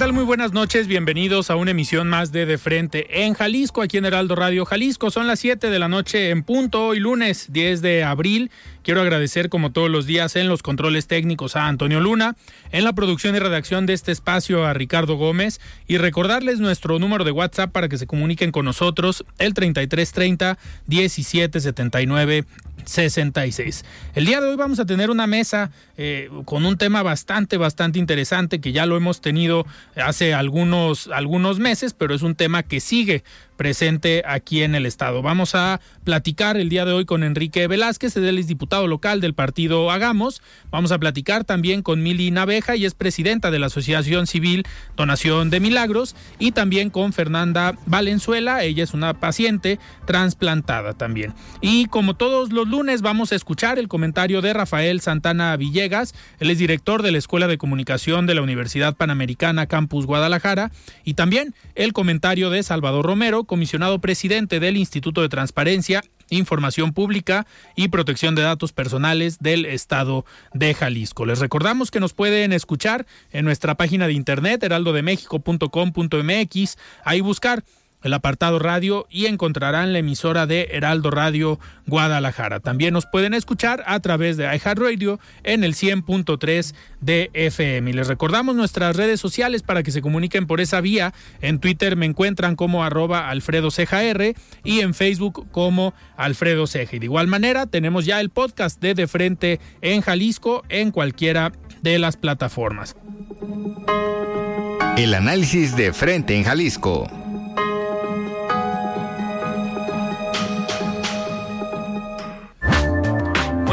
Tal? Muy buenas noches. Bienvenidos a una emisión más de De Frente en Jalisco, aquí en Heraldo Radio Jalisco. Son las 7 de la noche en punto, hoy lunes 10 de abril. Quiero agradecer, como todos los días, en los controles técnicos a Antonio Luna, en la producción y redacción de este espacio a Ricardo Gómez y recordarles nuestro número de WhatsApp para que se comuniquen con nosotros, el 3330 1779 66. El día de hoy vamos a tener una mesa eh, con un tema bastante, bastante interesante que ya lo hemos tenido hace algunos, algunos meses, pero es un tema que sigue presente aquí en el estado. Vamos a platicar el día de hoy con Enrique Velázquez, él es diputado local del partido Hagamos. Vamos a platicar también con Mili Naveja, y es presidenta de la Asociación Civil Donación de Milagros, y también con Fernanda Valenzuela, ella es una paciente trasplantada también. Y como todos los lunes vamos a escuchar el comentario de Rafael Santana Villegas, él es director de la Escuela de Comunicación de la Universidad Panamericana Campus Guadalajara, y también el comentario de Salvador Romero, comisionado presidente del Instituto de Transparencia, Información Pública y Protección de Datos Personales del Estado de Jalisco. Les recordamos que nos pueden escuchar en nuestra página de internet heraldodemexico.com.mx, ahí buscar el apartado radio y encontrarán la emisora de Heraldo Radio Guadalajara. También nos pueden escuchar a través de iHeartRadio en el 100.3 de FM. Y les recordamos nuestras redes sociales para que se comuniquen por esa vía. En Twitter me encuentran como arroba Alfredo y en Facebook como Alfredo Ceja. Y de igual manera tenemos ya el podcast de De Frente en Jalisco en cualquiera de las plataformas. El análisis de Frente en Jalisco.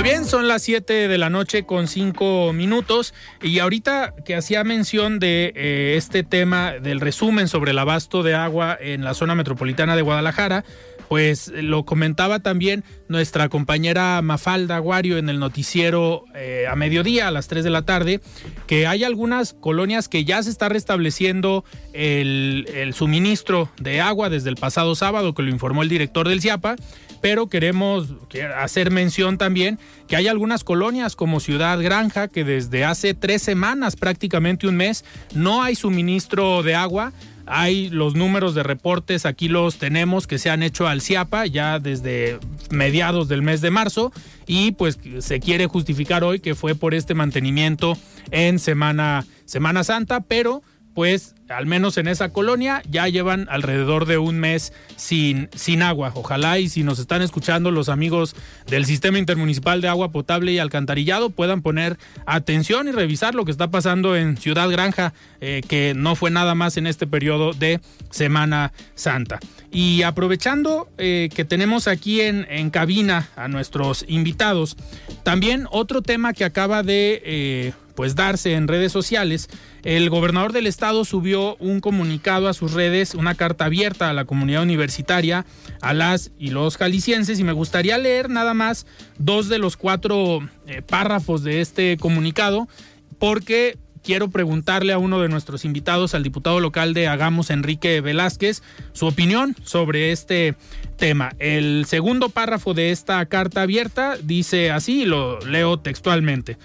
Bien, son las 7 de la noche con 5 minutos. Y ahorita que hacía mención de eh, este tema del resumen sobre el abasto de agua en la zona metropolitana de Guadalajara, pues lo comentaba también nuestra compañera Mafalda Aguario en el noticiero eh, a mediodía, a las 3 de la tarde, que hay algunas colonias que ya se está restableciendo el, el suministro de agua desde el pasado sábado, que lo informó el director del CIAPA pero queremos hacer mención también que hay algunas colonias como Ciudad Granja que desde hace tres semanas, prácticamente un mes, no hay suministro de agua. Hay los números de reportes, aquí los tenemos que se han hecho al CIAPA ya desde mediados del mes de marzo y pues se quiere justificar hoy que fue por este mantenimiento en Semana, Semana Santa, pero pues al menos en esa colonia ya llevan alrededor de un mes sin, sin agua. Ojalá y si nos están escuchando los amigos del Sistema Intermunicipal de Agua Potable y Alcantarillado puedan poner atención y revisar lo que está pasando en Ciudad Granja, eh, que no fue nada más en este periodo de Semana Santa. Y aprovechando eh, que tenemos aquí en, en, cabina a nuestros invitados, también otro tema que acaba de... Eh, pues darse en redes sociales, el gobernador del estado subió un comunicado a sus redes, una carta abierta a la comunidad universitaria, a las y los jaliscienses, y me gustaría leer nada más dos de los cuatro eh, párrafos de este comunicado, porque quiero preguntarle a uno de nuestros invitados, al diputado local de Hagamos, Enrique Velázquez, su opinión sobre este tema. El segundo párrafo de esta carta abierta dice así, lo leo textualmente.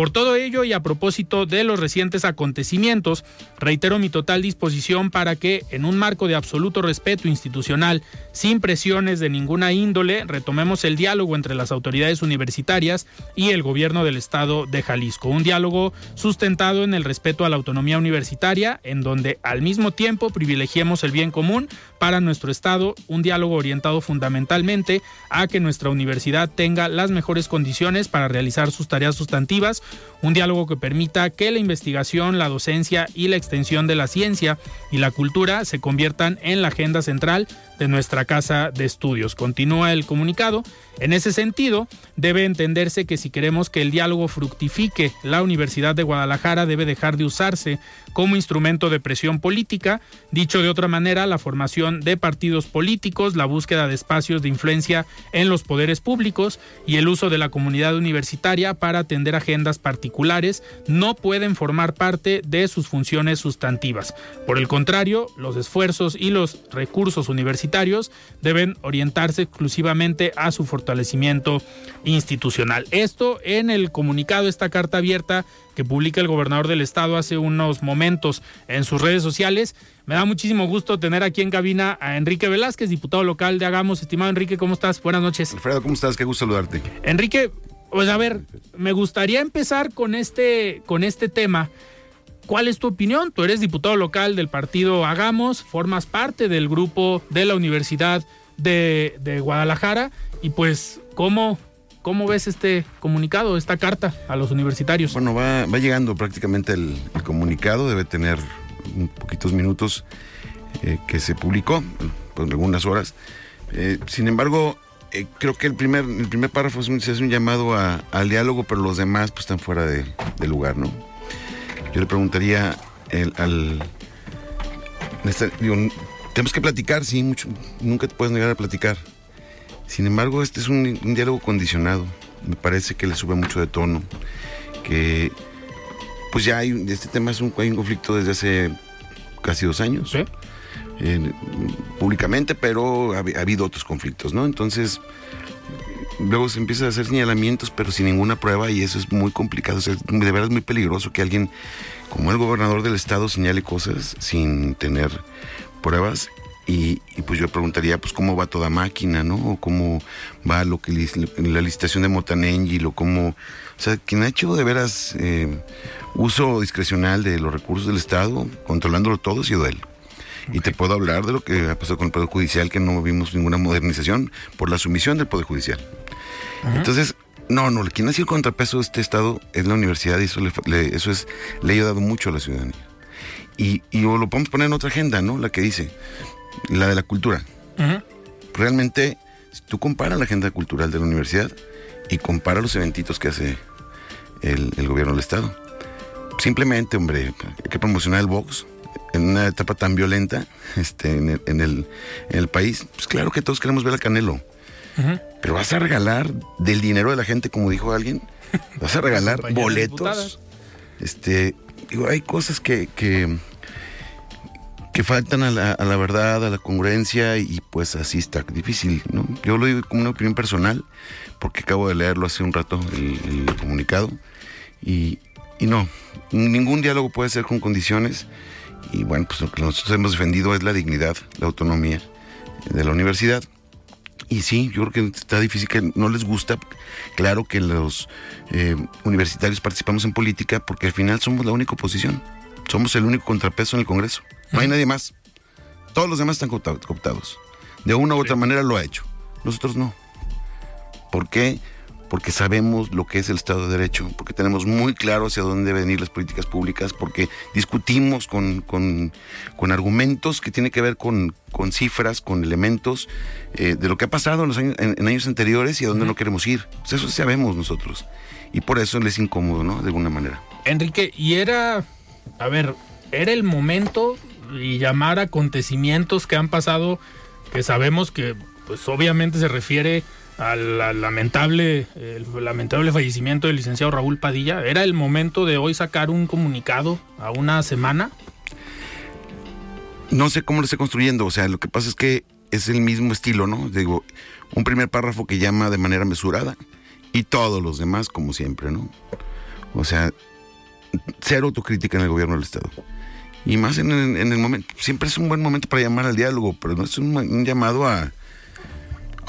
Por todo ello y a propósito de los recientes acontecimientos, reitero mi total disposición para que, en un marco de absoluto respeto institucional, sin presiones de ninguna índole, retomemos el diálogo entre las autoridades universitarias y el gobierno del estado de Jalisco. Un diálogo sustentado en el respeto a la autonomía universitaria, en donde al mismo tiempo privilegiemos el bien común para nuestro estado, un diálogo orientado fundamentalmente a que nuestra universidad tenga las mejores condiciones para realizar sus tareas sustantivas, un diálogo que permita que la investigación, la docencia y la extensión de la ciencia y la cultura se conviertan en la agenda central de nuestra casa de estudios. Continúa el comunicado. En ese sentido, debe entenderse que si queremos que el diálogo fructifique, la Universidad de Guadalajara debe dejar de usarse como instrumento de presión política. Dicho de otra manera, la formación de partidos políticos, la búsqueda de espacios de influencia en los poderes públicos y el uso de la comunidad universitaria para atender agendas particulares no pueden formar parte de sus funciones sustantivas. Por el contrario, los esfuerzos y los recursos universitarios deben orientarse exclusivamente a su fortalecimiento institucional. Esto en el comunicado, esta carta abierta que publica el gobernador del estado hace unos momentos en sus redes sociales. Me da muchísimo gusto tener aquí en cabina a Enrique Velázquez, diputado local de Hagamos. Estimado Enrique, ¿cómo estás? Buenas noches. Alfredo, ¿cómo estás? Qué gusto saludarte. Enrique, pues a ver, me gustaría empezar con este, con este tema ¿Cuál es tu opinión? Tú eres diputado local del partido Hagamos, formas parte del grupo de la Universidad de, Guadalajara y pues, ¿cómo, ¿cómo ves este comunicado, esta carta a los universitarios? Bueno, va, llegando prácticamente el, comunicado, debe tener un poquitos minutos eh, que se publicó, pues algunas horas. Eh, sin embargo, eh, creo que el primer, el primer párrafo es un, un llamado al diálogo, pero los demás pues están fuera de, de lugar, ¿no? Yo le preguntaría al... tenemos que platicar, sí, mucho, nunca te puedes negar a platicar. Sin embargo, este es un, diálogo condicionado. Me parece que le sube mucho de tono. Que pues ya hay este tema es un, hay un conflicto desde hace casi dos años. ¿Sí? Públicamente, pero ha, ha, habido otros conflictos, ¿no? Entonces, luego se empieza a hacer señalamientos, pero sin ninguna prueba, y eso es muy complicado. de verdad es muy peligroso que alguien, como el gobernador del estado, señale cosas sin tener pruebas. Y, pues yo preguntaría, pues, cómo va toda máquina, ¿no? O cómo va lo que la licitación de Motanengil, o cómo. O sea, quien ha hecho de veras eh, uso discrecional de los recursos del Estado, controlándolo todo, ha sido él. Y te puedo hablar de lo que ha pasado con el Poder Judicial, que no vimos ninguna modernización por la sumisión del Poder Judicial. Entonces, no, no, quien ha sido el contrapeso de este Estado es la universidad y eso, le, eso es, le ha ayudado mucho a la ciudadanía. Y, y, lo podemos poner en otra agenda, ¿no? La que dice, la de la cultura. Realmente, si tú comparas la agenda cultural de la universidad y compara los eventitos que hace el, gobierno del Estado, simplemente, hombre, hay que promocionar el box en una etapa tan violenta este, en, el, en, el, país. Pues claro que todos queremos ver al Canelo. Pero vas a regalar del dinero de la gente, como dijo alguien, vas a regalar boletos. Este, digo, hay cosas que, que, faltan a la, a la, verdad, a la congruencia, y pues así está difícil, ¿no? Yo lo digo como una opinión personal, porque acabo de leerlo hace un rato, el, comunicado, y, y no, ningún diálogo puede ser con condiciones, y bueno, pues lo que nosotros hemos defendido es la dignidad, la autonomía de la universidad. Y sí, yo creo que está difícil que no les gusta. Claro que los eh, universitarios participamos en política porque al final somos la única oposición. Somos el único contrapeso en el Congreso. No hay nadie más. Todos los demás están cooptados. De una u otra manera lo ha hecho. Nosotros no. ¿Por qué? Porque sabemos lo que es el Estado de Derecho, porque tenemos muy claro hacia dónde deben ir las políticas públicas, porque discutimos con, argumentos que tienen que ver con, cifras, con elementos eh, de lo que ha pasado en, años, anteriores y a dónde no queremos ir. Pues eso sabemos nosotros. Y por eso les es incómodo, ¿no? De alguna manera. Enrique, y era, a ver, era el momento y llamar acontecimientos que han pasado, que sabemos que, pues obviamente se refiere al, lamentable, el lamentable fallecimiento del licenciado Raúl Padilla. ¿Era el momento de hoy sacar un comunicado a una semana? No sé cómo lo esté construyendo, o sea, lo que pasa es que es el mismo estilo, ¿no? Digo, un primer párrafo que llama de manera mesurada y todos los demás como siempre, ¿no? O sea, cero autocrítica en el gobierno del Estado. Y más en el, en el momento, siempre es un buen momento para llamar al diálogo, pero no es un, un llamado a,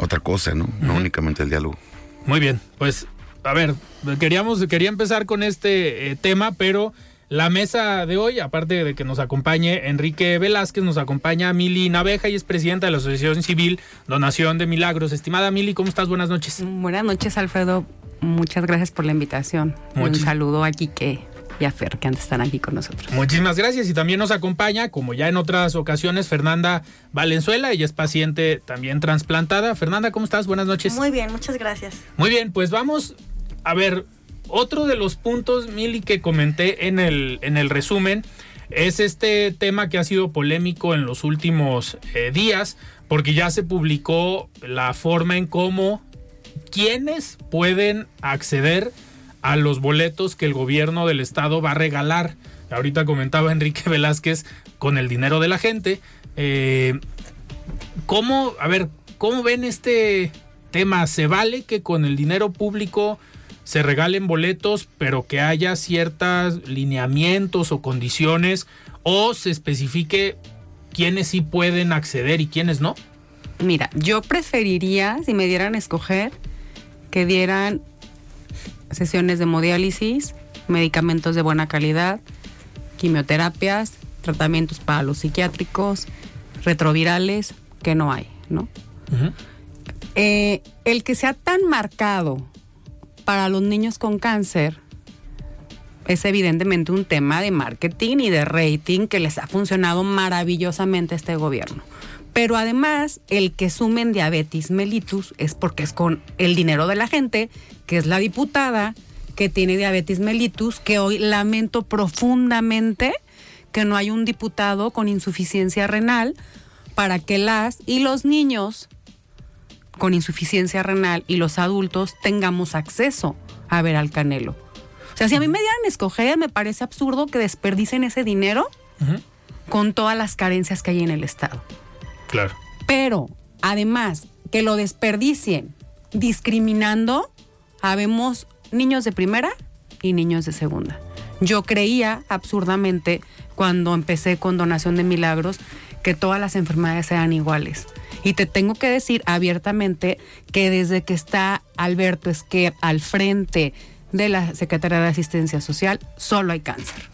otra cosa, ¿no? No únicamente al diálogo. Muy bien, pues a ver, queríamos, quería empezar con este eh, tema, pero la mesa de hoy, aparte de que nos acompañe Enrique Velázquez, nos acompaña Mili Naveja y es presidenta de la Asociación Civil Donación de Milagros. Estimada Mili, ¿cómo estás? Buenas noches. Buenas noches, Alfredo. Muchas gracias por la invitación. Un saludo a Quique y a Fer, que están aquí con nosotros. Muchísimas gracias. Y también nos acompaña, como ya en otras ocasiones, Fernanda Valenzuela. Ella es paciente también trasplantada. Fernanda, ¿cómo estás? Buenas noches. Muy bien, muchas gracias. Muy bien, pues vamos a ver, otro de los puntos, Mili, que comenté en el, en el resumen, es este tema que ha sido polémico en los últimos eh, días, porque ya se publicó la forma en cómo quienes pueden acceder a los boletos que el gobierno del estado va a regalar. Ahorita comentaba Enrique Velázquez con el dinero de la gente. Eh, ¿Cómo, a ver, cómo ven este tema? ¿Se vale que con el dinero público se regalen boletos, pero que haya ciertos lineamientos o condiciones o se especifique quiénes sí pueden acceder y quiénes no? Mira, yo preferiría, si me dieran a escoger, que dieran sesiones de hemodiálisis, medicamentos de buena calidad, quimioterapias, tratamientos para los psiquiátricos, retrovirales, que no hay, ¿no? Eh, el que sea tan marcado para los niños con cáncer es evidentemente un tema de marketing y de rating que les ha funcionado maravillosamente este gobierno. Pero además, el que sumen diabetes mellitus es porque es con el dinero de la gente, que es la diputada que tiene diabetes mellitus, que hoy lamento profundamente que no hay un diputado con insuficiencia renal para que las y los niños con insuficiencia renal y los adultos tengamos acceso a ver al Canelo. O sea, si a mí me dieran escoger, me parece absurdo que desperdicen ese dinero con todas las carencias que hay en el Estado. Claro. Pero, además, que lo desperdicien discriminando, habemos niños de primera y niños de segunda. Yo creía absurdamente cuando empecé con donación de milagros que todas las enfermedades eran iguales. Y te tengo que decir abiertamente que desde que está Alberto Esquer al frente de la Secretaría de Asistencia Social, solo hay cáncer.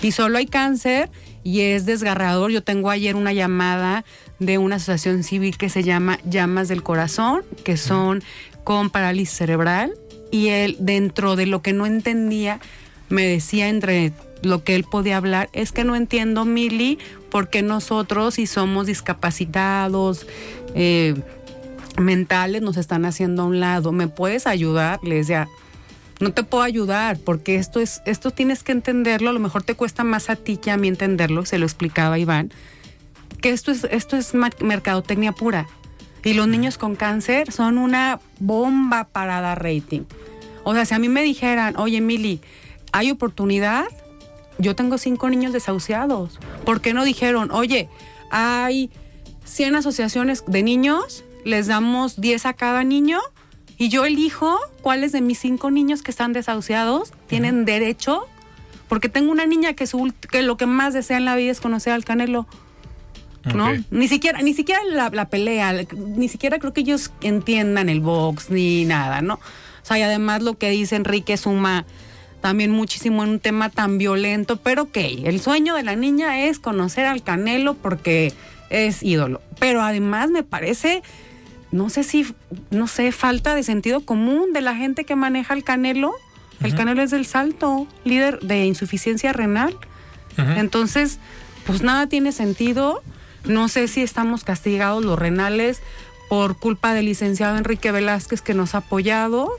Y solo hay cáncer y es desgarrador. Yo tengo ayer una llamada de una asociación civil que se llama Llamas del Corazón, que son con parálisis cerebral. Y él, dentro de lo que no entendía, me decía entre lo que él podía hablar, es que no entiendo, Mili, por qué nosotros, si somos discapacitados, eh, mentales, nos están haciendo a un lado. ¿Me puedes ayudar? Le decía, no te puedo ayudar porque esto es, esto tienes que entenderlo, a lo mejor te cuesta más a ti que a mí entenderlo, se lo explicaba Iván, que esto es, esto es mercadotecnia pura. Y los niños con cáncer son una bomba para dar rating. O sea, si a mí me dijeran, oye, Mili, hay oportunidad, yo tengo cinco niños desahuciados. ¿Por qué no dijeron, oye, hay 100 asociaciones de niños, les damos 10 a cada niño y yo elijo cuáles de mis cinco niños que están desahuciados tienen derecho? Porque tengo una niña que, su, que lo que más desea en la vida es conocer al Canelo. ¿No? Ni siquiera, ni siquiera la, la, pelea, ni siquiera creo que ellos entiendan el box ni nada, ¿no? O sea, y además lo que dice Enrique suma también muchísimo en un tema tan violento, pero ok, el sueño de la niña es conocer al Canelo porque es ídolo. Pero además me parece, no sé si, no sé, falta de sentido común de la gente que maneja el Canelo. El Canelo es del salto, líder de insuficiencia renal. Entonces, pues nada tiene sentido. No sé si estamos castigados los renales por culpa del licenciado Enrique Velázquez que nos ha apoyado.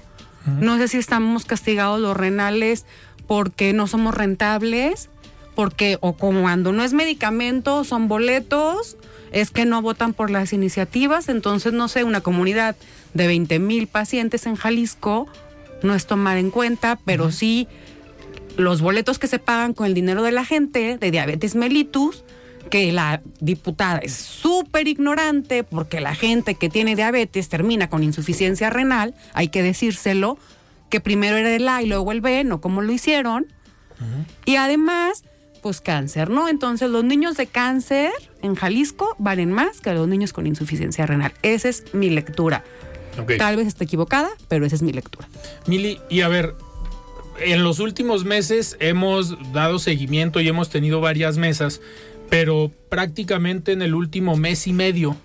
No sé si estamos castigados los renales porque no somos rentables, porque o como cuando no es medicamento, son boletos, es que no votan por las iniciativas, entonces no sé, una comunidad de 20 mil pacientes en Jalisco no es tomar en cuenta, pero sí los boletos que se pagan con el dinero de la gente de diabetes mellitus, que la diputada es súper ignorante porque la gente que tiene diabetes termina con insuficiencia renal, hay que decírselo, que primero era el A y luego el B, no como lo hicieron. Y además, pues cáncer, ¿no? Entonces los niños de cáncer en Jalisco valen más que los niños con insuficiencia renal. Esa es mi lectura. Tal vez esté equivocada, pero esa es mi lectura. Mili, y a ver, en los últimos meses hemos dado seguimiento y hemos tenido varias mesas, pero prácticamente en el último mes y medio,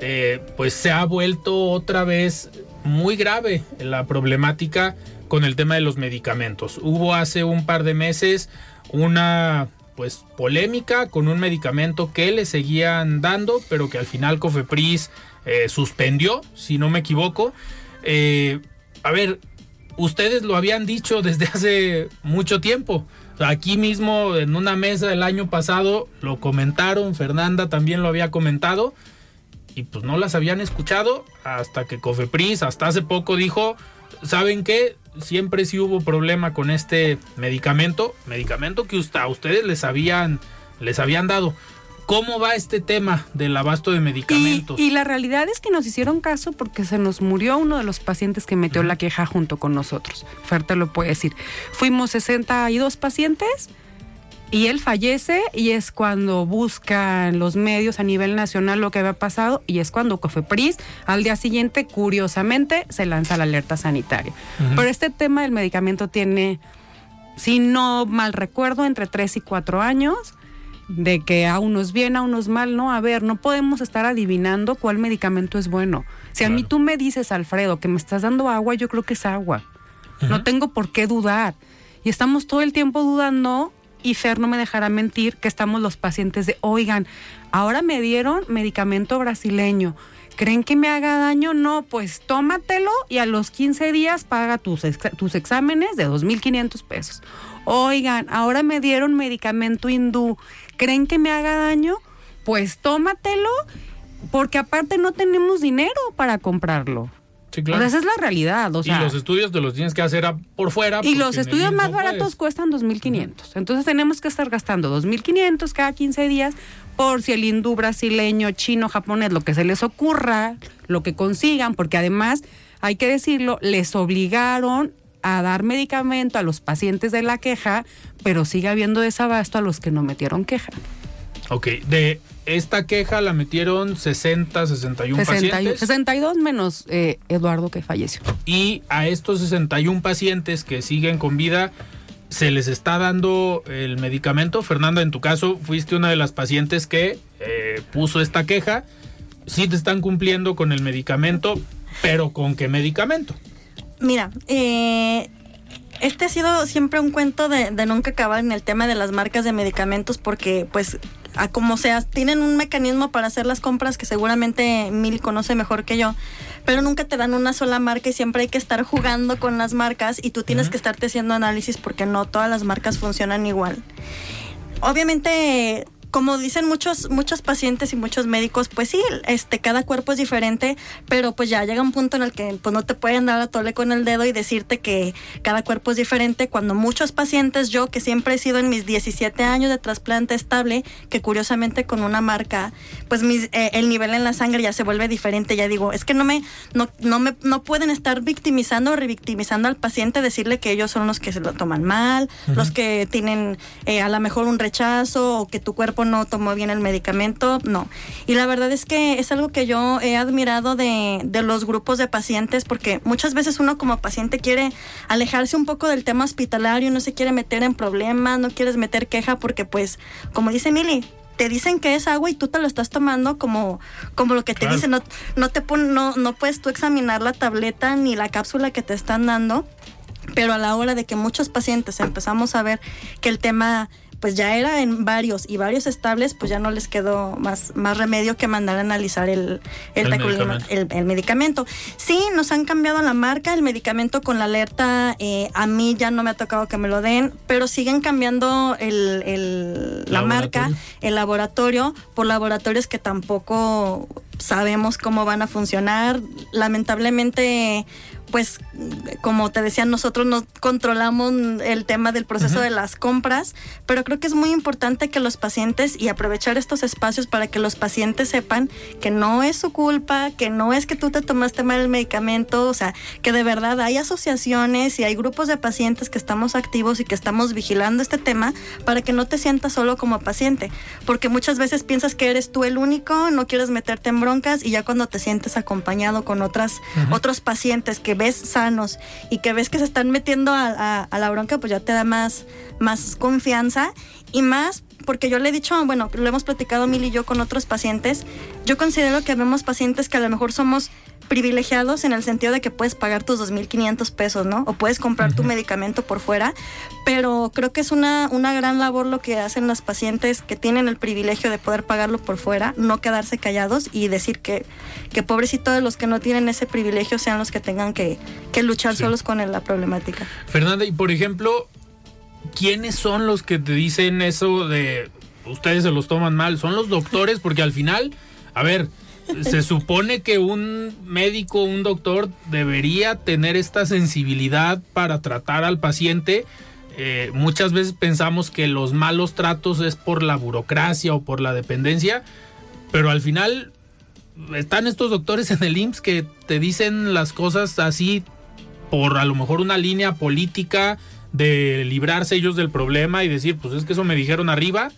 eh, pues se ha vuelto otra vez muy grave la problemática con el tema de los medicamentos. Hubo hace un par de meses una pues polémica con un medicamento que le seguían dando, pero que al final Cofepris eh, suspendió, si no me equivoco. Eh, a ver, ustedes lo habían dicho desde hace mucho tiempo. Aquí mismo en una mesa del año pasado lo comentaron, Fernanda también lo había comentado y pues no las habían escuchado hasta que Cofepris hasta hace poco dijo, ¿saben qué? Siempre sí hubo problema con este medicamento, medicamento que a ustedes les habían les habían dado. ¿Cómo va este tema del abasto de medicamentos? y la realidad es que nos hicieron caso porque se nos murió uno de los pacientes que metió la queja junto con nosotros. Fer te lo puede decir. Fuimos 62 pacientes y él fallece y es cuando buscan los medios a nivel nacional lo que había pasado y es cuando Cofepris al día siguiente, curiosamente, se lanza la alerta sanitaria. Ujú. Pero este tema del medicamento tiene, si no mal recuerdo, entre 3 y 4 años de que a unos bien, a unos mal, no, a ver, no podemos estar adivinando cuál medicamento es bueno. Si a mí tú me dices, Alfredo, que me estás dando agua, yo creo que es agua. No tengo por qué dudar. Y estamos todo el tiempo dudando y Fer no me dejará mentir que estamos los pacientes de, oigan, ahora me dieron medicamento brasileño. ¿Creen que me haga daño? No, pues tómatelo y a los 15 días paga tus, ex- tus exámenes de 2.500 pesos. Oigan, ahora me dieron medicamento hindú. ¿Creen que me haga daño? Pues tómatelo porque aparte no tenemos dinero para comprarlo. Sí, O claro. sea, esa es la realidad. O sea, y los estudios te los tienes que hacer a- por fuera. y los estudios más no baratos puedes. cuestan 2.500. Entonces tenemos que estar gastando 2.500 cada 15 días por si el hindú, brasileño, chino, japonés, lo que se les ocurra, lo que consigan, porque además, hay que decirlo, les obligaron a dar medicamento a los pacientes de la queja, pero sigue habiendo desabasto a los que no metieron queja. Ok, de esta queja la metieron 60, 61 61, pacientes. 62 menos eh, Eduardo que falleció. Y a estos 61 pacientes que siguen con vida, ¿se les está dando el medicamento? Fernanda, en tu caso, fuiste una de las pacientes que eh, puso esta queja. Sí te están cumpliendo con el medicamento, pero ¿con qué medicamento? Mira, eh, este ha sido siempre un cuento de, de nunca acabar en el tema de las marcas de medicamentos porque pues a como sea, tienen un mecanismo para hacer las compras que seguramente Mil conoce mejor que yo, pero nunca te dan una sola marca y siempre hay que estar jugando con las marcas y tú tienes que estarte haciendo análisis porque no todas las marcas funcionan igual. Obviamente, como dicen muchos muchos pacientes y muchos médicos, pues sí, este cada cuerpo es diferente, pero pues ya llega un punto en el que pues no te pueden dar a tole con el dedo y decirte que cada cuerpo es diferente cuando muchos pacientes, yo que siempre he sido en mis 17 años de trasplante estable, que curiosamente con una marca, pues mis, eh, el nivel en la sangre ya se vuelve diferente, ya digo, es que no me no, no me no pueden estar victimizando o revictimizando al paciente, decirle que ellos son los que se lo toman mal, los que tienen eh, a lo mejor un rechazo o que tu cuerpo no tomó bien el medicamento, no. Y la verdad es que es algo que yo he admirado de, de los grupos de pacientes porque muchas veces uno como paciente quiere alejarse un poco del tema hospitalario, no se quiere meter en problemas, no quieres meter queja porque pues, como dice Mili, te dicen que es agua y tú te lo estás tomando como, como lo que te Claro. dicen, no, no te pon- no, no puedes tú examinar la tableta ni la cápsula que te están dando pero a la hora de que muchos pacientes empezamos a ver que el tema pues ya era en varios y varios estables, pues ya no les quedó más, más remedio que mandar a analizar el, el, El medicamento. el- el medicamento. Sí, nos han cambiado la marca, el medicamento con la alerta, eh, a mí ya no me ha tocado que me lo den, pero siguen cambiando el, el- la marca, el laboratorio, por laboratorios que tampoco sabemos cómo van a funcionar. Lamentablemente, pues como te decía, nosotros no controlamos el tema del proceso de las compras, pero creo que es muy importante que los pacientes y aprovechar estos espacios para que los pacientes sepan que no es su culpa, que no es que tú te tomaste mal el medicamento, o sea, que de verdad hay asociaciones y hay grupos de pacientes que estamos activos y que estamos vigilando este tema para que no te sientas solo como paciente, porque muchas veces piensas que eres tú el único, no quieres meterte en broncas y ya cuando te sientes acompañado con otras otros pacientes que ves sanos y que ves que se están metiendo a, la bronca, pues ya te da más, más confianza y más porque yo le he dicho, bueno, lo hemos platicado Mil y yo con otros pacientes, yo considero que vemos pacientes que a lo mejor somos privilegiados en el sentido de que puedes pagar tus 2.500 pesos, ¿no? O puedes comprar tu medicamento por fuera, pero creo que es una, una gran labor lo que hacen los pacientes que tienen el privilegio de poder pagarlo por fuera, no quedarse callados y decir que, que pobrecitos de los que no tienen ese privilegio sean los que tengan que, que luchar solos con la problemática. Fernanda, y por ejemplo, ¿quiénes son los que te dicen eso de ustedes se los toman mal? ¿Son los doctores? Porque al final, a ver, se supone que un médico, un doctor debería tener esta sensibilidad para tratar al paciente. Eh, muchas veces pensamos que los malos tratos es por la burocracia o por la dependencia, pero al final están estos doctores en el IMSS que te dicen las cosas así por a lo mejor una línea política de librarse ellos del problema y decir, pues es que eso me dijeron arriba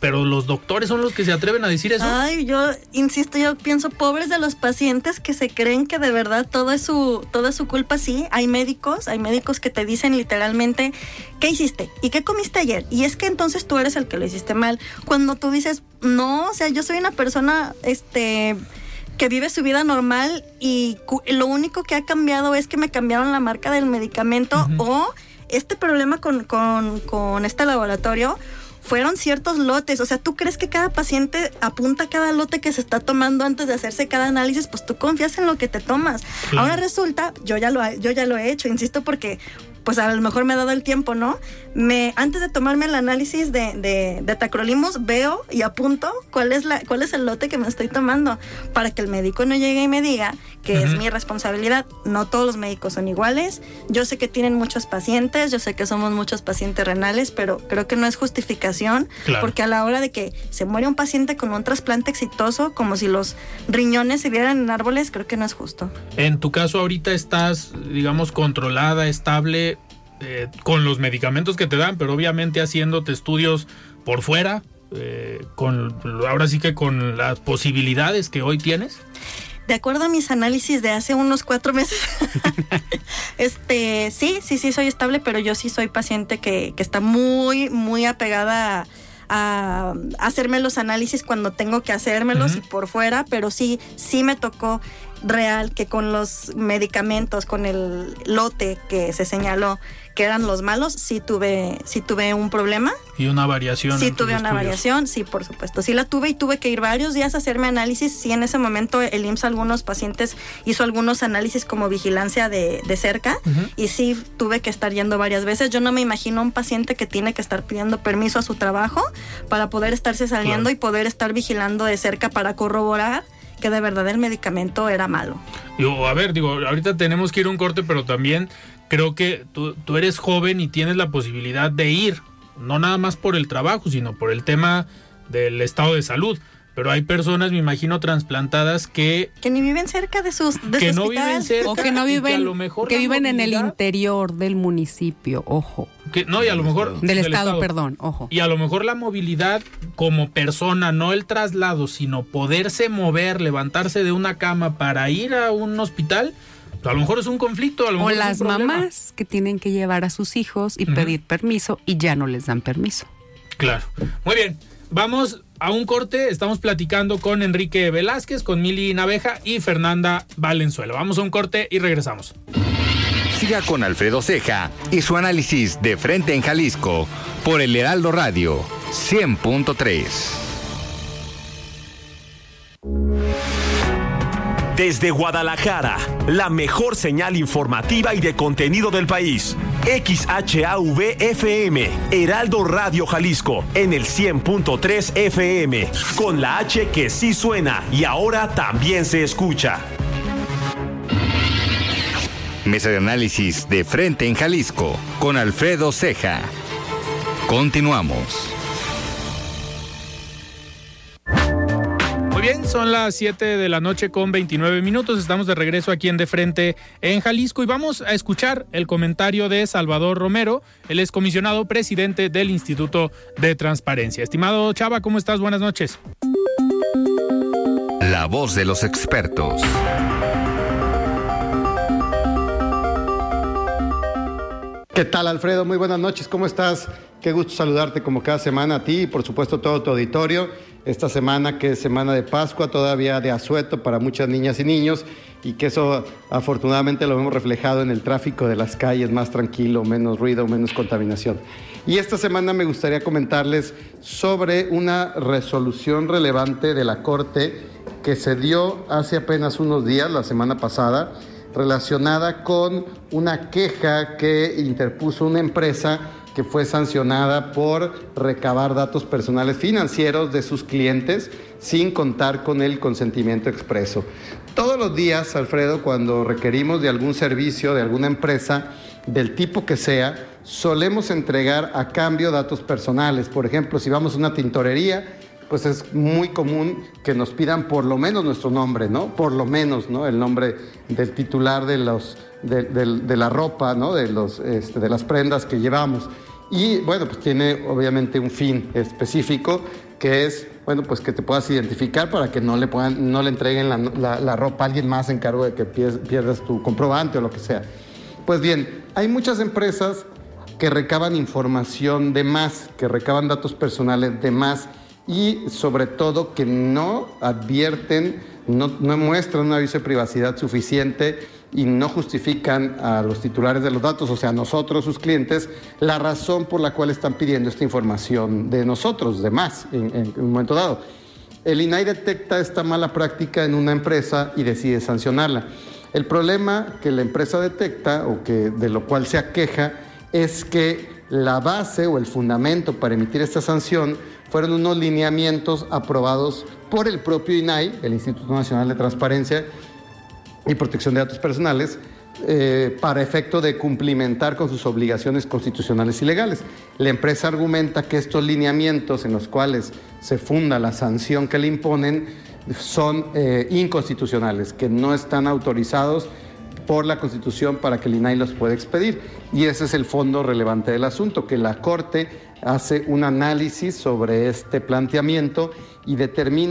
pero los doctores son los que se atreven a decir eso. Ay, yo insisto, yo pienso pobres de los pacientes que se creen que de verdad todo es su todo es su culpa. Sí, hay médicos, hay médicos que te dicen literalmente ¿qué hiciste? ¿Y qué comiste ayer? Y es que entonces tú eres el que lo hiciste mal. Cuando tú dices, "No, o sea, yo soy una persona este que vive su vida normal y lo único que ha cambiado es que me cambiaron la marca del medicamento o este problema con, con, con este laboratorio fueron ciertos lotes. O sea, tú crees que cada paciente apunta cada lote que se está tomando antes de hacerse cada análisis, pues tú confías en lo que te tomas. Ahora resulta, yo ya lo yo ya lo he hecho, insisto, porque pues a lo mejor me ha dado el tiempo, ¿no? Me, antes de tomarme el análisis de, de, tacrolimus, veo y apunto cuál es, la, cuál es el lote que me estoy tomando para que el médico no llegue y me diga que es mi responsabilidad. No todos los médicos son iguales. Yo sé que tienen muchos pacientes, yo sé que somos muchos pacientes renales, pero creo que no es justificación porque a la hora de que se muere un paciente con un trasplante exitoso, como si los riñones se vieran en árboles, creo que no es justo. En tu caso ahorita estás, digamos, controlada, estable eh, con los medicamentos que te dan, pero obviamente haciéndote estudios por fuera, eh, con ahora sí que con las posibilidades que hoy tienes. De acuerdo a mis análisis de hace unos cuatro meses, este, sí, sí, sí soy estable, pero yo sí soy paciente que, que está muy, muy apegada a, hacerme los análisis cuando tengo que hacérmelos y por fuera, pero sí, sí me tocó real que con los medicamentos, con el lote que se señaló que eran los malos, sí tuve, sí tuve un problema. ¿Y una variación? Sí tuve una variación, sí, por supuesto. Sí la tuve y tuve que ir varios días a hacerme análisis. Sí, en ese momento el IMSS, algunos pacientes hizo algunos análisis como vigilancia de, de cerca y sí tuve que estar yendo varias veces. Yo no me imagino un paciente que tiene que estar pidiendo permiso a su trabajo para poder estarse saliendo y poder estar vigilando de cerca para corroborar que de verdad el medicamento era malo. Digo, a ver, digo, ahorita tenemos que ir a un corte, pero también creo que tú, tú eres joven y tienes la posibilidad de ir, no nada más por el trabajo, sino por el tema del estado de salud. Pero hay personas, me imagino, trasplantadas que... Que ni viven cerca de sus... De que no viven cerca. O que no viven... Que, viven en el interior del municipio, ojo. Que, no, y a lo mejor... Del, estado, perdón, ojo. Y a lo mejor la movilidad como persona, no el traslado, sino poderse mover, levantarse de una cama para ir a un hospital, a lo mejor es un conflicto. A lo o las mamás que tienen que llevar a sus hijos y pedir permiso y ya no les dan permiso. Claro. Muy bien. Vamos a un corte. Estamos platicando con Enrique Velázquez, con Mili Naveja y Fernanda Valenzuela. Vamos a un corte y regresamos. Siga con Alfredo Ceja y su análisis de frente en Jalisco por el Heraldo Radio 100.3. Desde Guadalajara, la mejor señal informativa y de contenido del país. XHAV-FM, Heraldo Radio Jalisco, en el 100.3 FM, con la H que sí suena y ahora también se escucha. Mesa de análisis de frente en Jalisco con Alfredo Ceja. Continuamos. Son las 7 de la noche con 29 minutos. Estamos de regreso aquí en De Frente en Jalisco y vamos a escuchar el comentario de Salvador Romero, el excomisionado presidente del Instituto de Transparencia. Estimado Chava, ¿cómo estás? Buenas noches. La voz de los expertos. ¿Qué tal, Alfredo? Muy buenas noches, ¿cómo estás? Qué gusto saludarte como cada semana a ti y por supuesto todo tu auditorio. Esta semana que es semana de Pascua, todavía de asueto para muchas niñas y niños y que eso afortunadamente lo hemos reflejado en el tráfico de las calles, más tranquilo, menos ruido, menos contaminación. Y esta semana me gustaría comentarles sobre una resolución relevante de la Corte que se dio hace apenas unos días, la semana pasada, relacionada con una queja que interpuso una empresa que fue sancionada por recabar datos personales financieros de sus clientes sin contar con el consentimiento expreso. Todos los días, Alfredo, cuando requerimos de algún servicio de alguna empresa, del tipo que sea, solemos entregar a cambio datos personales. Por ejemplo, si vamos a una tintorería, pues es muy común que nos pidan por lo menos nuestro nombre, ¿no? Por lo menos, ¿no? El nombre del titular de, los, de, la ropa, ¿no? De, los, este, de las prendas que llevamos. Y bueno, pues tiene obviamente un fin específico que es, bueno, pues que te puedas identificar para que no le, puedan, no le entreguen la, la ropa a alguien más en cargo de que pierdas tu comprobante o lo que sea. Pues bien, hay muchas empresas que recaban información de más, que recaban datos personales de más y sobre todo que no advierten, no, muestran un aviso de privacidad suficiente y no justifican a los titulares de los datos, o sea, nosotros, sus clientes, la razón por la cual están pidiendo esta información de nosotros, de más, en, en un momento dado. El INAI detecta esta mala práctica en una empresa y decide sancionarla. El problema que la empresa detecta o que de lo cual se aqueja es que la base o el fundamento para emitir esta sanción fueron unos lineamientos aprobados por el propio INAI, el Instituto Nacional de Transparencia y Protección de Datos Personales, eh, para efecto de cumplimentar con sus obligaciones constitucionales y legales. La empresa argumenta que estos lineamientos en los cuales se funda la sanción que le imponen son eh, inconstitucionales, que no están autorizados por la Constitución para que el INAI los pueda expedir. Y ese es el fondo relevante del asunto, que la Corte hace un análisis sobre este planteamiento y determina.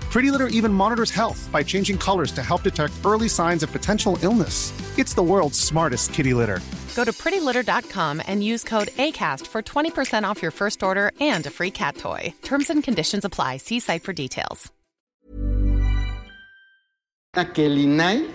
Pretty Litter even monitors health by changing colors to help detect early signs of potential illness. It's the world's smartest kitty litter. Go to prettylitter.com and use code ACAST for 20% off your first order and a free cat toy. Terms and conditions apply. See site for details. Que el INAI,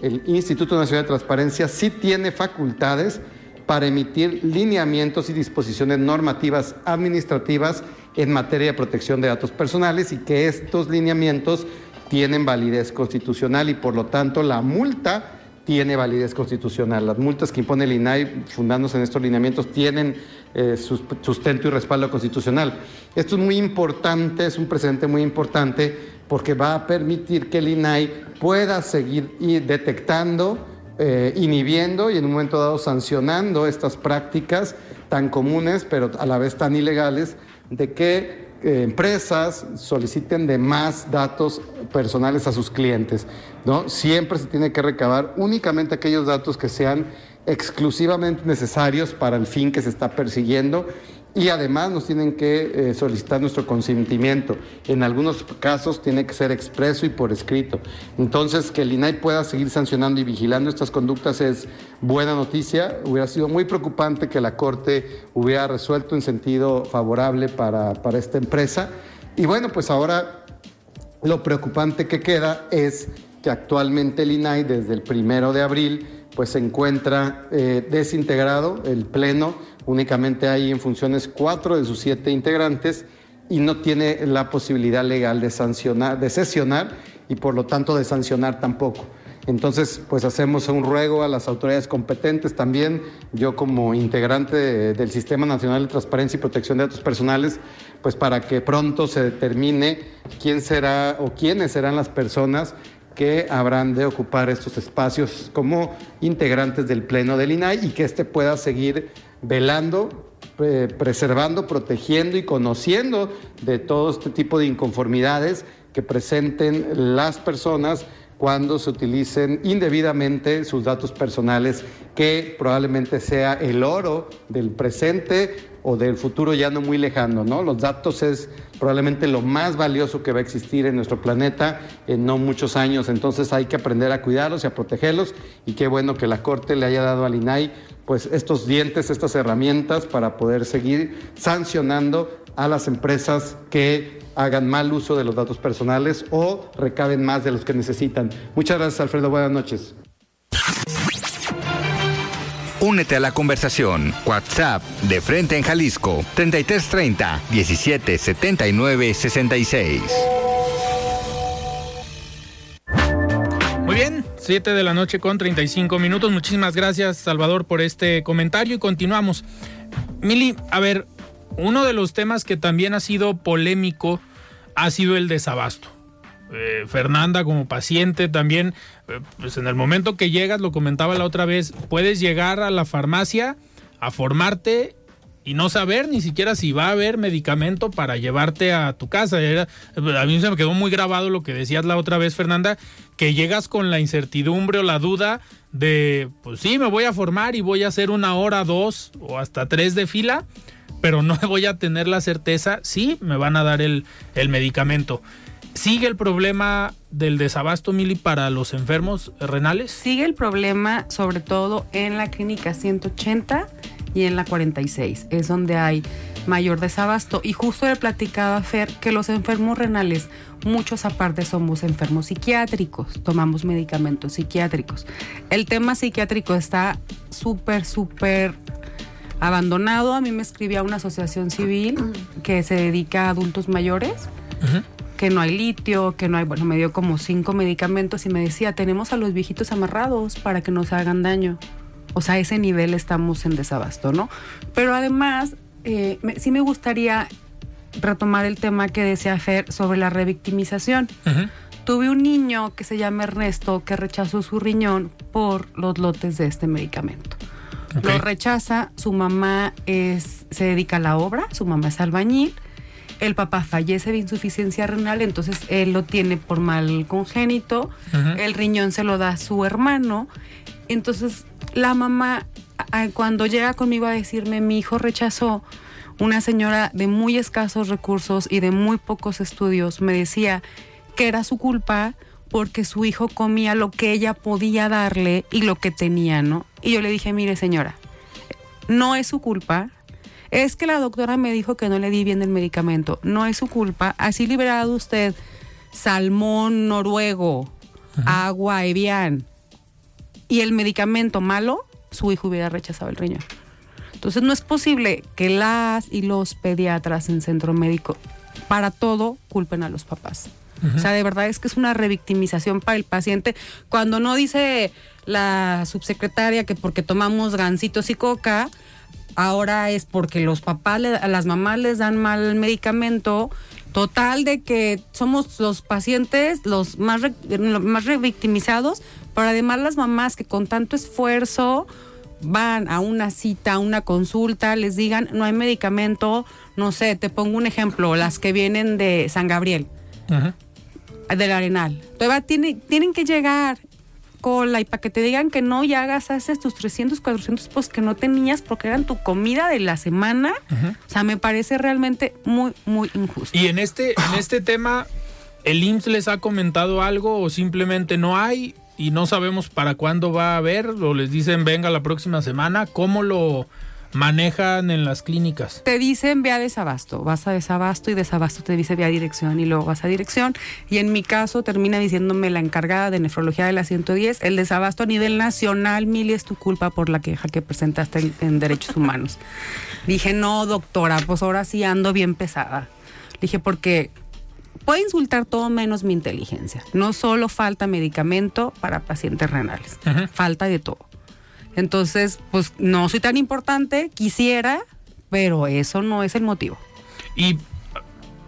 el Instituto Nacional de Transparencia, sí tiene facultades para emitir lineamientos y disposiciones normativas administrativas en materia de protección de datos personales y que estos lineamientos tienen validez constitucional y por lo tanto la multa tiene validez constitucional. Las multas que impone el INAI fundándose en estos lineamientos tienen eh, sustento y respaldo constitucional. Esto es muy importante, es un precedente muy importante porque va a permitir que el INAI pueda seguir detectando eh, inhibiendo y en un momento dado sancionando estas prácticas tan comunes, pero a la vez tan ilegales, de que eh, empresas soliciten de más datos personales a sus clientes. ¿no? Siempre se tiene que recabar únicamente aquellos datos que sean exclusivamente necesarios para el fin que se está persiguiendo y además nos tienen que eh, solicitar nuestro consentimiento. En algunos casos tiene que ser expreso y por escrito. Entonces, que el INAI pueda seguir sancionando y vigilando estas conductas es buena noticia. Hubiera sido muy preocupante que la Corte hubiera resuelto en sentido favorable para, para esta empresa. Y bueno, pues ahora lo preocupante que queda es que actualmente el INAI desde el primero de abril pues se encuentra eh, desintegrado, el pleno únicamente hay en funciones cuatro de sus siete integrantes y no tiene la posibilidad legal de sancionar, de sesionar y por lo tanto de sancionar tampoco. Entonces, pues hacemos un ruego a las autoridades competentes también, yo como integrante del Sistema Nacional de Transparencia y Protección de Datos Personales, pues para que pronto se determine quién será o quiénes serán las personas que habrán de ocupar estos espacios como integrantes del Pleno del INAI y que éste pueda seguir velando, preservando, protegiendo y conociendo de todo este tipo de inconformidades que presenten las personas cuando se utilicen indebidamente sus datos personales, que probablemente sea el oro del presente o del futuro ya no muy lejano, ¿no? Los datos es probablemente lo más valioso que va a existir en nuestro planeta en no muchos años, entonces hay que aprender a cuidarlos y a protegerlos y qué bueno que la Corte le haya dado al INAI pues estos dientes, estas herramientas para poder seguir sancionando a las empresas que hagan mal uso de los datos personales o recaben más de los que necesitan. Muchas gracias, Alfredo. Buenas noches. Únete a la conversación. WhatsApp de Frente en Jalisco 3330 1779 66. Muy bien, 7 de la noche con 35 minutos. Muchísimas gracias, Salvador, por este comentario y continuamos. Mili, a ver, uno de los temas que también ha sido polémico ha sido el desabasto. Eh, Fernanda como paciente también, eh, pues en el momento que llegas, lo comentaba la otra vez, puedes llegar a la farmacia a formarte y no saber ni siquiera si va a haber medicamento para llevarte a tu casa. a mí se me quedó muy grabado lo que decías la otra vez, Fernanda, que llegas con la incertidumbre o la duda de, pues sí, me voy a formar y voy a hacer una hora, dos o hasta tres de fila pero no voy a tener la certeza si me van a dar el, medicamento. ¿Sigue el problema del desabasto, Mili, para los enfermos renales? Sigue el problema, sobre todo en la clínica 180 y en la 46. Es donde hay mayor desabasto. Y justo le platicaba a Fer que los enfermos renales, muchos aparte somos enfermos psiquiátricos, tomamos medicamentos psiquiátricos. El tema psiquiátrico está súper, súper abandonado. A mí me escribía una asociación civil que se dedica a adultos mayores, que no hay litio, que no hay, bueno, me dio como cinco medicamentos y me decía, tenemos a los viejitos amarrados para que no se hagan daño. O sea, a ese nivel estamos en desabasto, ¿no? Pero además, eh, sí me gustaría retomar el tema que decía Fer sobre la revictimización. Tuve un niño que se llama Ernesto que rechazó su riñón por los lotes de este medicamento. Lo rechaza, su mamá es, se dedica a la obra, su mamá es albañil, el papá fallece de insuficiencia renal, entonces él lo tiene por mal congénito, el riñón se lo da a su hermano, entonces la mamá cuando llega conmigo a decirme mi hijo rechazó, una señora de muy escasos recursos y de muy pocos estudios me decía que era su culpa porque su hijo comía lo que ella podía darle y lo que tenía, ¿no? Y yo le dije, mire señora, no es su culpa, es que la doctora me dijo que no le di bien el medicamento, no es su culpa, así liberado usted salmón noruego, agua Evian y el medicamento malo, su hijo hubiera rechazado el riñón. Entonces no es posible que las y los pediatras en centro médico para todo culpen a los papás. O sea, de verdad es que es una revictimización para el paciente. Cuando no dice la subsecretaria que porque tomamos gancitos y coca, ahora es porque los papás, a las mamás les dan mal medicamento. Total de que somos los pacientes los más, más revictimizados, pero además las mamás que con tanto esfuerzo van a una cita, a una consulta, les digan no hay medicamento, no sé, te pongo un ejemplo, las que vienen de San Gabriel. del Arenal. Todavía tiene, tienen que llegar cola y para que te digan que no, ya gastaste tus 300, 400 pues que no tenías porque eran tu comida de la semana. O sea, me parece realmente muy, muy injusto. Y en este, en este tema, ¿el IMSS les ha comentado algo o simplemente no hay y no sabemos para cuándo va a haber o les dicen venga la próxima semana? ¿Cómo lo manejan en las clínicas? Te dicen ve a desabasto, vas a desabasto y desabasto te dice ve a dirección y luego vas a dirección. Y en mi caso termina diciéndome la encargada de nefrología de la 110, el desabasto a nivel nacional, Mili, es tu culpa por la queja que presentaste en, en Derechos Humanos. Dije, no, doctora, pues ahora sí ando bien pesada. Dije, porque puede insultar todo menos mi inteligencia. No solo falta medicamento para pacientes renales, falta de todo. Entonces, pues no soy tan importante, quisiera, pero eso no es el motivo. ¿Y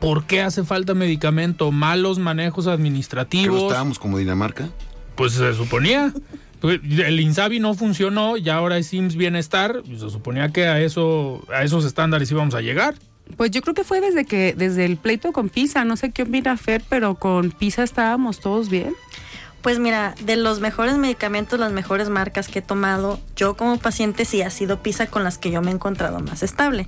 por qué hace falta medicamento? ¿Malos manejos ¿Que no administrativos? estábamos como Dinamarca? Pues se suponía. El Insabi no funcionó y ahora es IMSS Bienestar. y Se suponía que a eso, a esos estándares íbamos a llegar. Pues yo creo que fue desde que, desde el pleito con Pisa, no sé qué opina Fer, pero con Pisa estábamos todos bien. Pues mira, de los mejores medicamentos, las mejores marcas que he tomado, yo como paciente sí ha sido Pisa con las que yo me he encontrado más estable.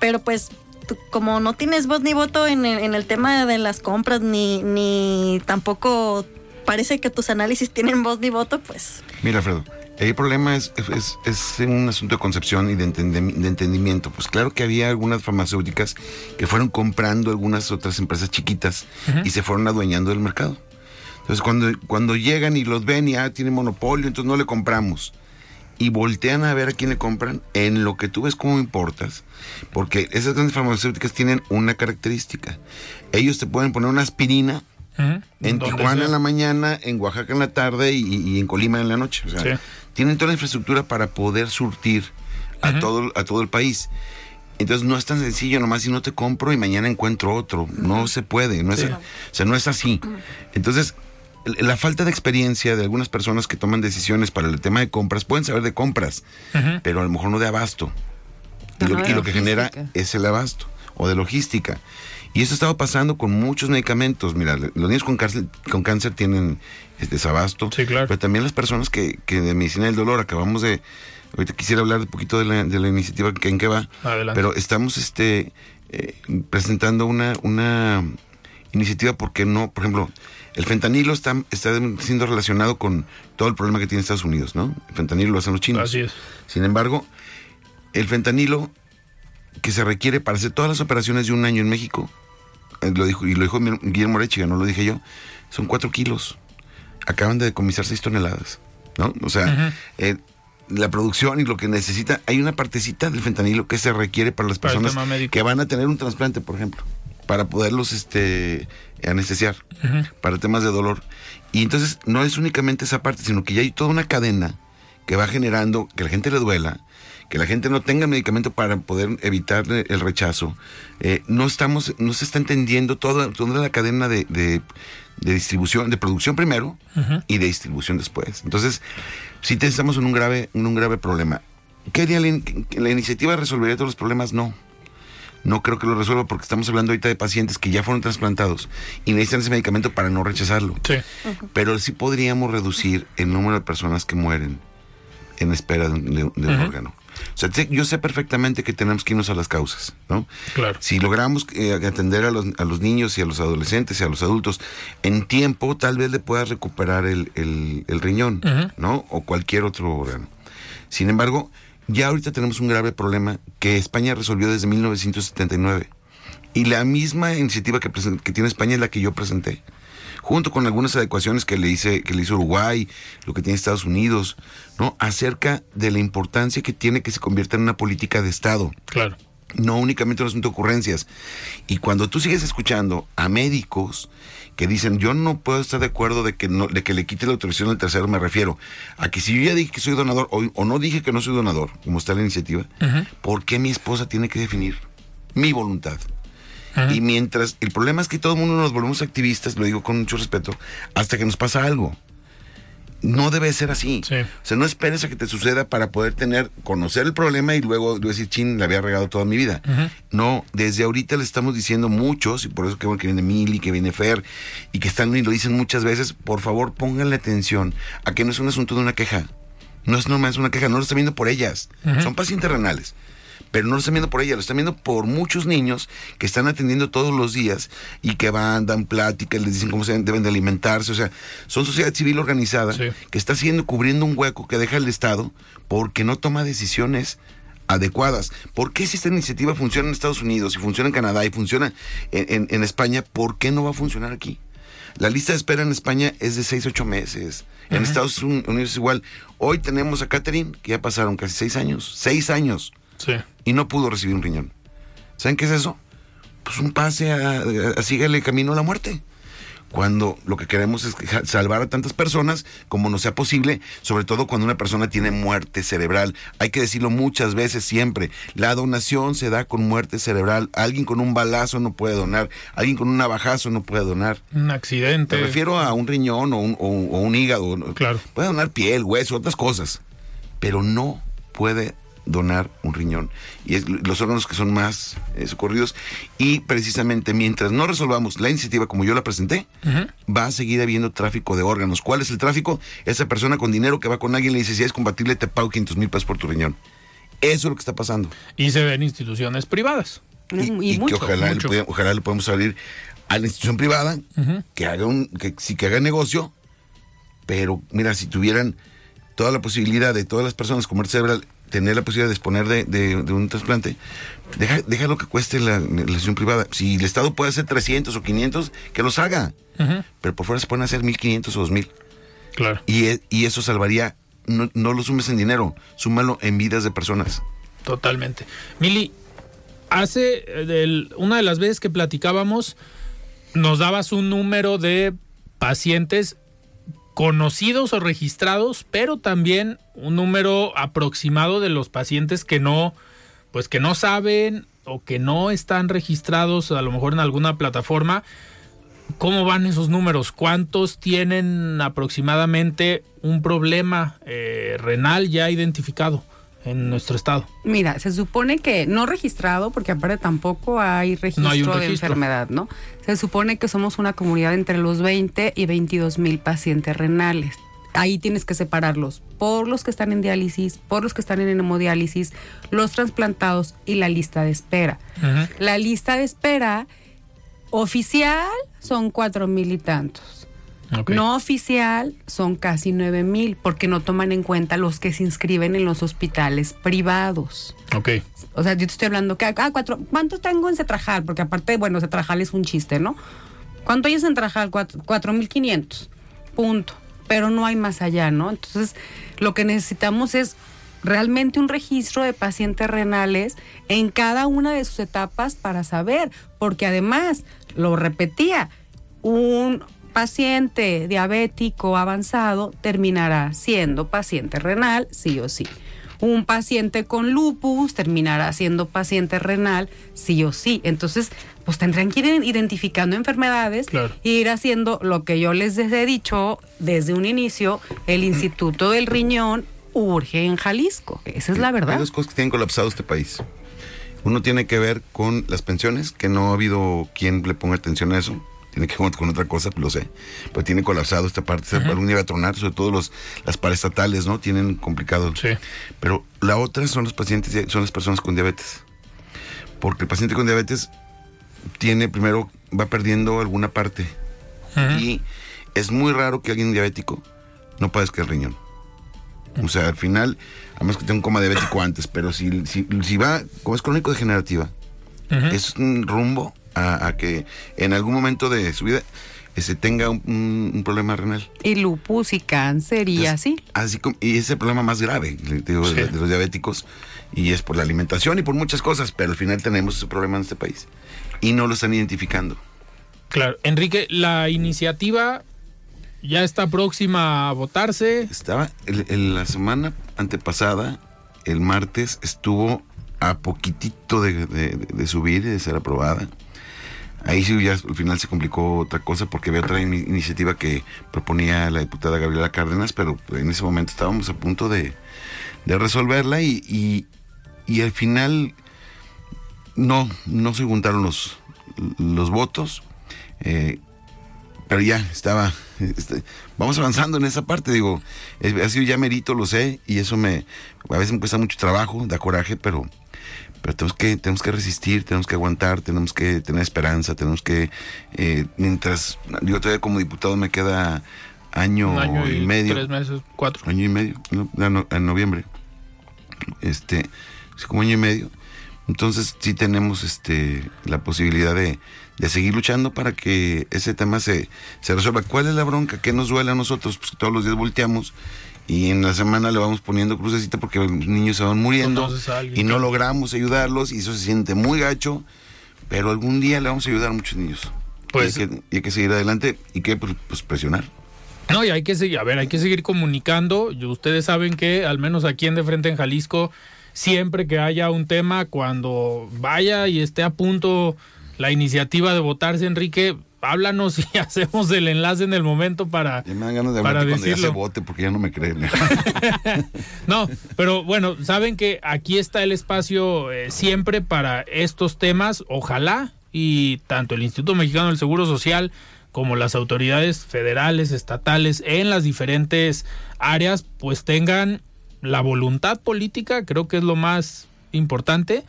Pero pues tú, como no tienes voz ni voto en el, en el tema de las compras, ni, ni tampoco parece que tus análisis tienen voz ni voto, pues Mira, Alfredo, el problema es, es, es un asunto de concepción y de entendimiento. Pues claro que había algunas farmacéuticas que fueron comprando algunas otras empresas chiquitas y se fueron adueñando del mercado. Entonces cuando, cuando llegan y los ven y ah, tiene monopolio, entonces no le compramos. Y voltean a ver a quién le compran, en lo que tú ves cómo importas. Porque esas grandes farmacéuticas tienen una característica. Ellos te pueden poner una aspirina en Tijuana sea. en la mañana, en Oaxaca en la tarde y, y en Colima en la noche. O sea, Sí. tienen toda la infraestructura para poder surtir a, todo, a todo el país. Entonces no es tan sencillo nomás si no te compro y mañana encuentro otro. No se puede, no es, Sí. o sea, no es así. Entonces, la falta de experiencia de algunas personas que toman decisiones para el tema de compras, pueden saber de compras, pero a lo mejor no de abasto. Y lo, y que genera es el abasto o de logística. Y eso estaba pasando con muchos medicamentos. Mira, los niños con cáncer, con cáncer tienen eh, desabasto. Sí, claro. Pero también las personas que, que de medicina del dolor, acabamos de... Ahorita quisiera hablar un poquito de la, de la iniciativa que, en qué va. Adelante. Pero estamos este, eh, presentando una, una iniciativa porque no, por ejemplo, el fentanilo está, está siendo relacionado con todo el problema que tiene Estados Unidos, ¿no? El fentanilo lo hacen los chinos. Así es. Sin embargo, el fentanilo que se requiere para hacer todas las operaciones de un año en México, eh, lo dijo, y lo dijo Guillermo Rechiga, no lo dije yo, son cuatro kilos. Acaban de decomisar seis toneladas, ¿no? O sea, eh, la producción y lo que necesita, hay una partecita del fentanilo que se requiere para las Para personas que van a tener un trasplante, por ejemplo, para poderlos este, anestesiar, para temas de dolor. Y entonces no es únicamente esa parte, sino que ya hay toda una cadena que va generando que la gente le duela, que la gente no tenga medicamento para poder evitar eh, el rechazo. Eh, no estamos, no se está entendiendo toda, toda la cadena de, de- de distribución, de producción primero y de distribución después. Entonces, sí estamos en un grave, en un grave problema. ¿Qué haría la, la iniciativa resolvería todos los problemas? No. No creo que lo resuelva porque estamos hablando ahorita de pacientes que ya fueron trasplantados y necesitan ese medicamento para no rechazarlo. Sí. Pero sí podríamos reducir el número de personas que mueren en espera de, un- de- de un órgano. O sea, yo sé perfectamente que tenemos que irnos a las causas, ¿no? Claro. Si logramos eh, atender a los, a los niños y a los adolescentes y a los adultos en tiempo, tal vez le puedas recuperar el, el- el riñón. ¿no? O cualquier otro órgano. Sin embargo, ya ahorita tenemos un grave problema que España resolvió desde 1979. Y la misma iniciativa que, tiene España es la que yo presenté. Junto con algunas adecuaciones que le hice, que le hizo Uruguay, lo que tiene Estados Unidos, ¿no? Acerca de la importancia que tiene que se convierta en una política de Estado Claro. no únicamente un asunto de ocurrencias. Y cuando tú sigues escuchando a médicos que dicen, yo no puedo estar de acuerdo de que, no, de que le quite la autorización al tercero, me refiero a que si yo ya dije que soy donador o, o no dije que no soy donador, como está la iniciativa, ¿por qué mi esposa tiene que definir mi voluntad? Y mientras, el problema es que todo el mundo nos volvemos activistas, lo digo con mucho respeto, hasta que nos pasa algo. No debe ser así. Sí. O sea, no esperes a que te suceda para poder tener, conocer el problema y luego decir, chin, le había regado toda mi vida. No, desde ahorita le estamos diciendo muchos, y por eso que, bueno, que viene Mili, que viene Fer, y que están y lo dicen muchas veces, por favor pónganle atención a que no es un asunto de una queja. No es nomás una queja, no lo están viendo por ellas. Son pacientes renales pero no lo están viendo por ella, lo están viendo por muchos niños que están atendiendo todos los días y que van, dan pláticas, les dicen cómo se deben de alimentarse, o sea, son sociedad civil organizada Sí. que está haciendo, cubriendo un hueco que deja el Estado porque no toma decisiones adecuadas. ¿Por qué si esta iniciativa funciona en Estados Unidos y funciona en Canadá y funciona en, en- en España, por qué no va a funcionar aquí? La lista de espera en España es de 6, 8 meses. En Estados Unidos es igual. Hoy tenemos a Catherine, que ya pasaron casi 6 años. 6 años Sí. y no pudo recibir un riñón. ¿Saben qué es eso? Pues un pase a, a, a sígale camino a la muerte. Cuando lo que queremos es salvar a tantas personas como no sea posible, sobre todo cuando una persona tiene muerte cerebral. Hay que decirlo muchas veces siempre. La donación se da con muerte cerebral. Alguien con un balazo no puede donar. Alguien con un navajazo no puede donar. Un accidente. Me refiero a un riñón o un, o o un hígado. Claro. Puede donar piel, hueso, otras cosas. Pero no puede donar un riñón. Y es los órganos que son más eh, socorridos. Y precisamente mientras no resolvamos la iniciativa como yo la presenté, va a seguir habiendo tráfico de órganos. ¿Cuál es el tráfico? Esa persona con dinero que va con alguien y le dice, si es compatible, te pago 500 mil pesos por tu riñón. Eso es lo que está pasando. Y se ven instituciones privadas. Y, Mm, y que mucho, ojalá, le mucho. ojalá le podemos abrir a la institución privada que haga un que sí que haga negocio pero mira si tuvieran toda la posibilidad de todas las personas con muerte cerebral tener la posibilidad de disponer de, de- de un trasplante deja, deja lo que cueste la, la institución privada. Si el estado puede hacer 300 o 500 que los haga. Pero por fuera se pueden hacer 1500 o 2000 Claro. y, e- y eso salvaría no, no lo sumes en dinero súmalo en vidas de personas. Totalmente. Mili, hace eh, una de las veces que platicábamos, nos dabas un número de pacientes conocidos o registrados, pero también un número aproximado de los pacientes que no, pues que no saben o que no están registrados a lo mejor en alguna plataforma. ¿Cómo van esos números? ¿Cuántos tienen aproximadamente un problema eh, renal ya identificado en nuestro estado? Mira, se supone que no registrado, porque aparte tampoco hay registro, No hay un de enfermedad, ¿no? Se supone que somos una comunidad entre los 20 y 22 mil pacientes renales. Ahí tienes que separarlos por los que están en diálisis, por los que están en hemodiálisis, los trasplantados y la lista de espera. La lista de espera oficial son cuatro mil y tantos. No oficial son casi 9 mil porque no toman en cuenta los que se inscriben en los hospitales privados. Ok. O sea, yo te estoy hablando que, ah, cuatro, ¿cuánto tengo en Cetrajal? Porque aparte, bueno, Cetrajal es un chiste, ¿no? ¿Cuánto hay en Cetrajal? Cuatro- 4.500. Punto. Pero no hay más allá, ¿no? Entonces, lo que necesitamos es realmente un registro de pacientes renales en cada una de sus etapas para saber, porque además, lo repetía, un paciente diabético avanzado terminará siendo paciente renal, sí o sí. Un paciente con lupus terminará siendo paciente renal, sí o sí. Entonces, pues tendrán que ir identificando enfermedades Claro. e ir haciendo lo que yo les he dicho desde un inicio, el Instituto del Riñón urge en Jalisco. Esa es la Hay verdad. dos cosas que tienen colapsado este país. Uno tiene que ver con las pensiones, que no ha habido quien le ponga atención a eso. Tiene que ver con otra cosa, lo sé. Pero tiene colapsado esta parte. Se algún día va a tronar, sobre todo los, las paraestatales, ¿no? Tienen complicado. Sí. Pero la otra son los pacientes, son las personas con diabetes. Porque el paciente con diabetes tiene, primero, va perdiendo alguna parte. Y es muy raro que alguien diabético no padezca el riñón. O sea, al final, a menos que tenga un coma diabético antes, pero si, si, si va, como es crónico degenerativa, es un rumbo a, a que en algún momento de su vida eh, se tenga un, un- un problema renal. Y lupus y cáncer y Es- así. Así como, y es el problema más grave le digo, de, los diabéticos. Y es por la alimentación y por muchas cosas, pero al final tenemos ese problema en este país. Y no lo están identificando. Claro. Enrique, la iniciativa ya está próxima a votarse. Estaba el- el- la semana antepasada, el martes, estuvo a poquitito de, de- de subir y de ser aprobada. Ahí sí ya al final se complicó otra cosa porque había otra iniciativa que proponía la diputada Gabriela Cárdenas, pero en ese momento estábamos a punto de, resolverla y, y, al final no, no se juntaron los, los votos. Eh, pero ya estaba, este, vamos avanzando en esa parte, digo, ha sido ya merito, lo sé, y eso me, a veces me cuesta mucho trabajo, da coraje, pero, pero tenemos que, tenemos que resistir, tenemos que aguantar, tenemos que tener esperanza, tenemos que, eh, mientras, yo todavía como diputado me queda año, año y, medio. Tres meses, cuatro. Año y medio, en noviembre. Este, como año y medio. Entonces sí tenemos este la posibilidad de, de seguir luchando para que ese tema se, se resuelva. ¿Cuál es la bronca? ¿Qué nos duele a nosotros? Pues todos los días volteamos y en la semana le vamos poniendo crucecita porque los niños se van muriendo y no logramos ayudarlos y eso se siente muy gacho, pero algún día le vamos a ayudar a muchos niños. Pues, y, hay que, hay que seguir adelante y que pues, pues, presionar. No, y hay que seguir, a ver, hay que seguir comunicando. Ustedes saben que al menos aquí en De Frente en Jalisco, siempre que haya un tema, cuando vaya y esté a punto la iniciativa de votarse, Enrique, háblanos y hacemos el enlace en el momento para. Ya me dan ganas de para cuando ya se vote porque ya no me creen. no, pero bueno, saben que aquí está el espacio eh, siempre para estos temas. Ojalá y tanto el Instituto Mexicano del Seguro Social como las autoridades federales, estatales, en las diferentes áreas, pues tengan la voluntad política, creo que es lo más importante,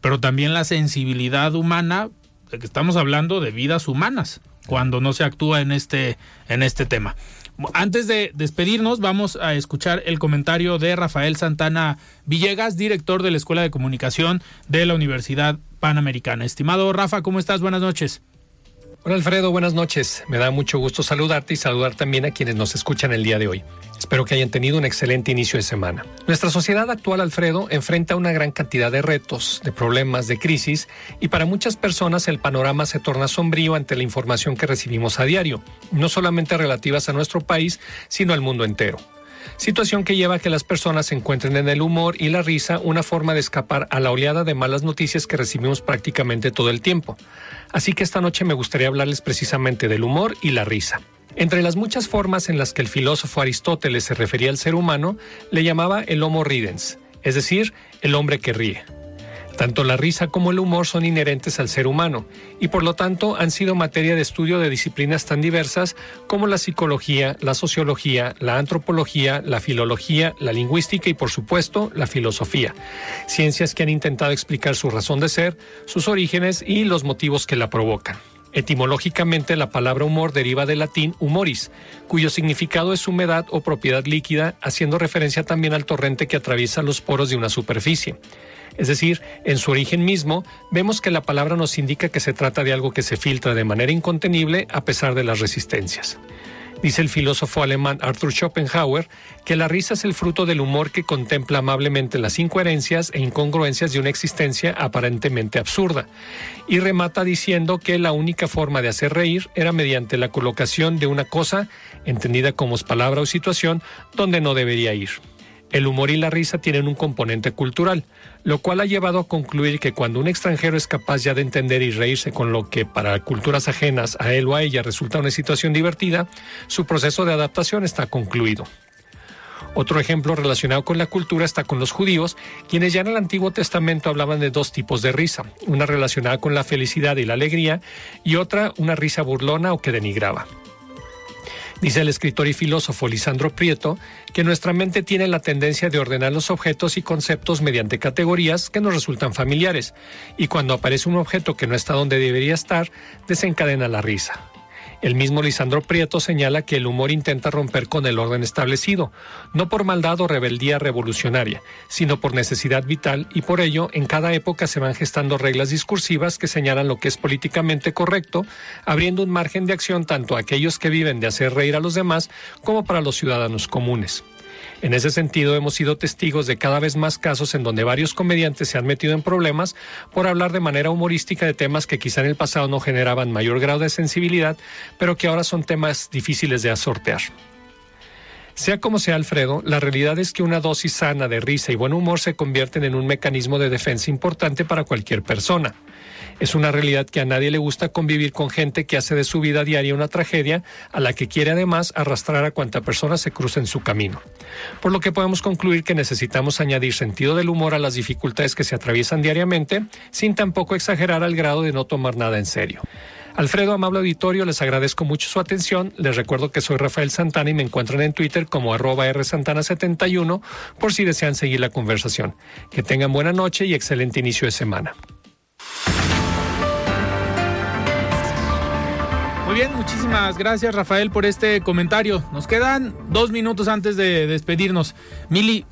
pero también la sensibilidad humana estamos hablando de vidas humanas cuando no se actúa en este, en este tema. Antes de despedirnos, vamos a escuchar el comentario de Rafael Santana Villegas, director de la Escuela de Comunicación de la Universidad Panamericana. Estimado Rafa, ¿cómo estás? Buenas noches. Hola Alfredo, buenas noches. Me da mucho gusto saludarte y saludar también a quienes nos escuchan el día de hoy. Espero que hayan tenido un excelente inicio de semana. Nuestra sociedad actual, Alfredo, enfrenta una gran cantidad de retos, de problemas, de crisis, y para muchas personas el panorama se torna sombrío ante la información que recibimos a diario, no solamente relativas a nuestro país, sino al mundo entero situación que lleva a que las personas encuentren en el humor y la risa una forma de escapar a la oleada de malas noticias que recibimos prácticamente todo el tiempo. Así que esta noche me gustaría hablarles precisamente del humor y la risa. Entre las muchas formas en las que el filósofo Aristóteles se refería al ser humano, le llamaba el homo ridens, es decir, el hombre que ríe. Tanto la risa como el humor son inherentes al ser humano y por lo tanto han sido materia de estudio de disciplinas tan diversas como la psicología, la sociología, la antropología, la filología, la lingüística y por supuesto la filosofía. Ciencias que han intentado explicar su razón de ser, sus orígenes y los motivos que la provocan. Etimológicamente, la palabra humor deriva del latín humoris, cuyo significado es humedad o propiedad líquida, haciendo referencia también al torrente que atraviesa los poros de una superficie. Es decir, en su origen mismo, vemos que la palabra nos indica que se trata de algo que se filtra de manera incontenible a pesar de las resistencias. Dice el filósofo alemán Arthur Schopenhauer que la risa es el fruto del humor que contempla amablemente las incoherencias e incongruencias de una existencia aparentemente absurda, y remata diciendo que la única forma de hacer reír era mediante la colocación de una cosa, entendida como palabra o situación, donde no debería ir. El humor y la risa tienen un componente cultural, lo cual ha llevado a concluir que cuando un extranjero es capaz ya de entender y reírse con lo que para culturas ajenas a él o a ella resulta una situación divertida, su proceso de adaptación está concluido. Otro ejemplo relacionado con la cultura está con los judíos, quienes ya en el Antiguo Testamento hablaban de dos tipos de risa, una relacionada con la felicidad y la alegría y otra una risa burlona o que denigraba. Dice el escritor y filósofo Lisandro Prieto que nuestra mente tiene la tendencia de ordenar los objetos y conceptos mediante categorías que nos resultan familiares, y cuando aparece un objeto que no está donde debería estar, desencadena la risa. El mismo Lisandro Prieto señala que el humor intenta romper con el orden establecido, no por maldad o rebeldía revolucionaria, sino por necesidad vital y por ello en cada época se van gestando reglas discursivas que señalan lo que es políticamente correcto, abriendo un margen de acción tanto a aquellos que viven de hacer reír a los demás como para los ciudadanos comunes. En ese sentido, hemos sido testigos de cada vez más casos en donde varios comediantes se han metido en problemas por hablar de manera humorística de temas que quizá en el pasado no generaban mayor grado de sensibilidad, pero que ahora son temas difíciles de asortear. Sea como sea, Alfredo, la realidad es que una dosis sana de risa y buen humor se convierten en un mecanismo de defensa importante para cualquier persona. Es una realidad que a nadie le gusta convivir con gente que hace de su vida diaria una tragedia, a la que quiere además arrastrar a cuanta persona se cruce en su camino. Por lo que podemos concluir que necesitamos añadir sentido del humor a las dificultades que se atraviesan diariamente, sin tampoco exagerar al grado de no tomar nada en serio. Alfredo, amable auditorio, les agradezco mucho su atención. Les recuerdo que soy Rafael Santana y me encuentran en Twitter como arroba rsantana71 por si desean seguir la conversación. Que tengan buena noche y excelente inicio de semana. Bien, muchísimas gracias Rafael por este comentario. Nos quedan dos minutos antes de despedirnos. Mili,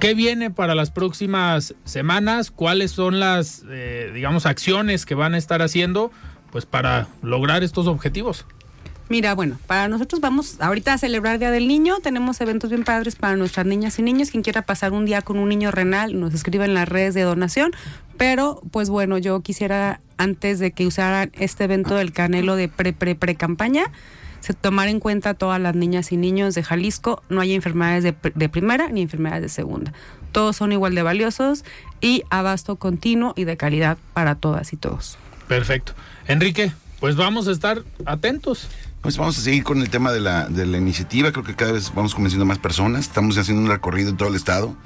¿qué viene para las próximas semanas? ¿Cuáles son las, eh, digamos, acciones que van a estar haciendo? pues para lograr estos objetivos? Mira, bueno, para nosotros vamos ahorita a celebrar Día del Niño, tenemos eventos bien padres para nuestras niñas y niños, quien quiera pasar un día con un niño renal, nos escribe en las redes de donación, pero pues bueno, yo quisiera antes de que usaran este evento del Canelo de pre pre pre campaña, se tomar en cuenta todas las niñas y niños de Jalisco, no hay enfermedades de, de primera ni enfermedades de segunda. Todos son igual de valiosos y abasto continuo y de calidad para todas y todos. Perfecto. Enrique, pues vamos a estar atentos. Pues vamos a seguir con el tema de la, de la iniciativa. Creo que cada vez vamos convenciendo a más personas. Estamos haciendo un recorrido en todo el estado.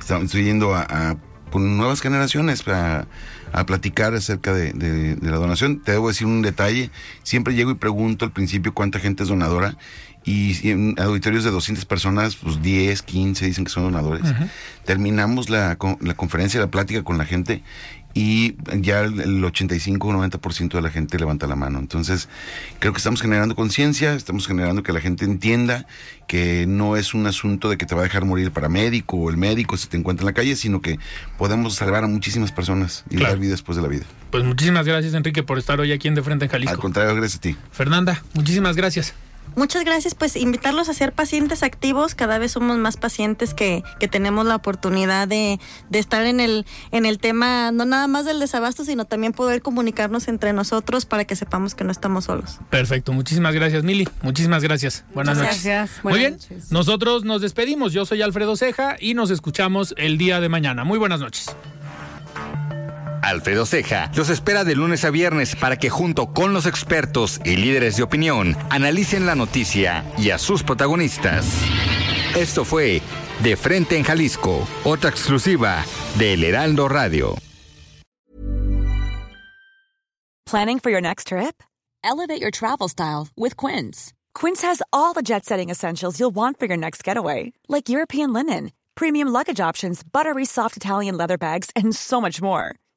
Estamos yendo a, con nuevas generaciones a, a platicar acerca de, de, la donación. Te debo decir un detalle. Siempre llego y pregunto al principio cuánta gente es donadora. Y en auditorios de 200 personas, pues 10, 15 dicen que son donadores. Terminamos la, la conferencia, la plática con la gente y ya el 85-90% de la gente levanta la mano. Entonces, creo que estamos generando conciencia, estamos generando que la gente entienda que no es un asunto de que te va a dejar morir el paramédico o el médico si te encuentra en la calle, sino que podemos salvar a muchísimas personas y dar vida después de la vida. Pues muchísimas gracias, Enrique, por estar hoy aquí en De Frente en Jalisco. Al contrario, gracias a ti. Fernanda, muchísimas gracias. Muchas gracias, pues invitarlos a ser pacientes activos. Cada vez somos más pacientes que, que tenemos la oportunidad de, de, estar en el, en el tema, no nada más del desabasto, sino también poder comunicarnos entre nosotros para que sepamos que no estamos solos. Perfecto, muchísimas gracias, Mili. Muchísimas gracias. Buenas noches. Gracias. Muy bien, nosotros nos despedimos. Yo soy Alfredo Ceja y nos escuchamos el día de mañana. Muy buenas noches. Alfredo Ceja los espera de lunes a viernes para que junto con los expertos y líderes de opinión analicen la noticia y a sus protagonistas. Esto fue De Frente en Jalisco, otra exclusiva de El Heraldo Radio. Planning for your next trip? Elevate your travel style with Quince. Quince has all the jet-setting essentials you'll want for your next getaway, like European linen, premium luggage options, buttery soft Italian leather bags, and so much more.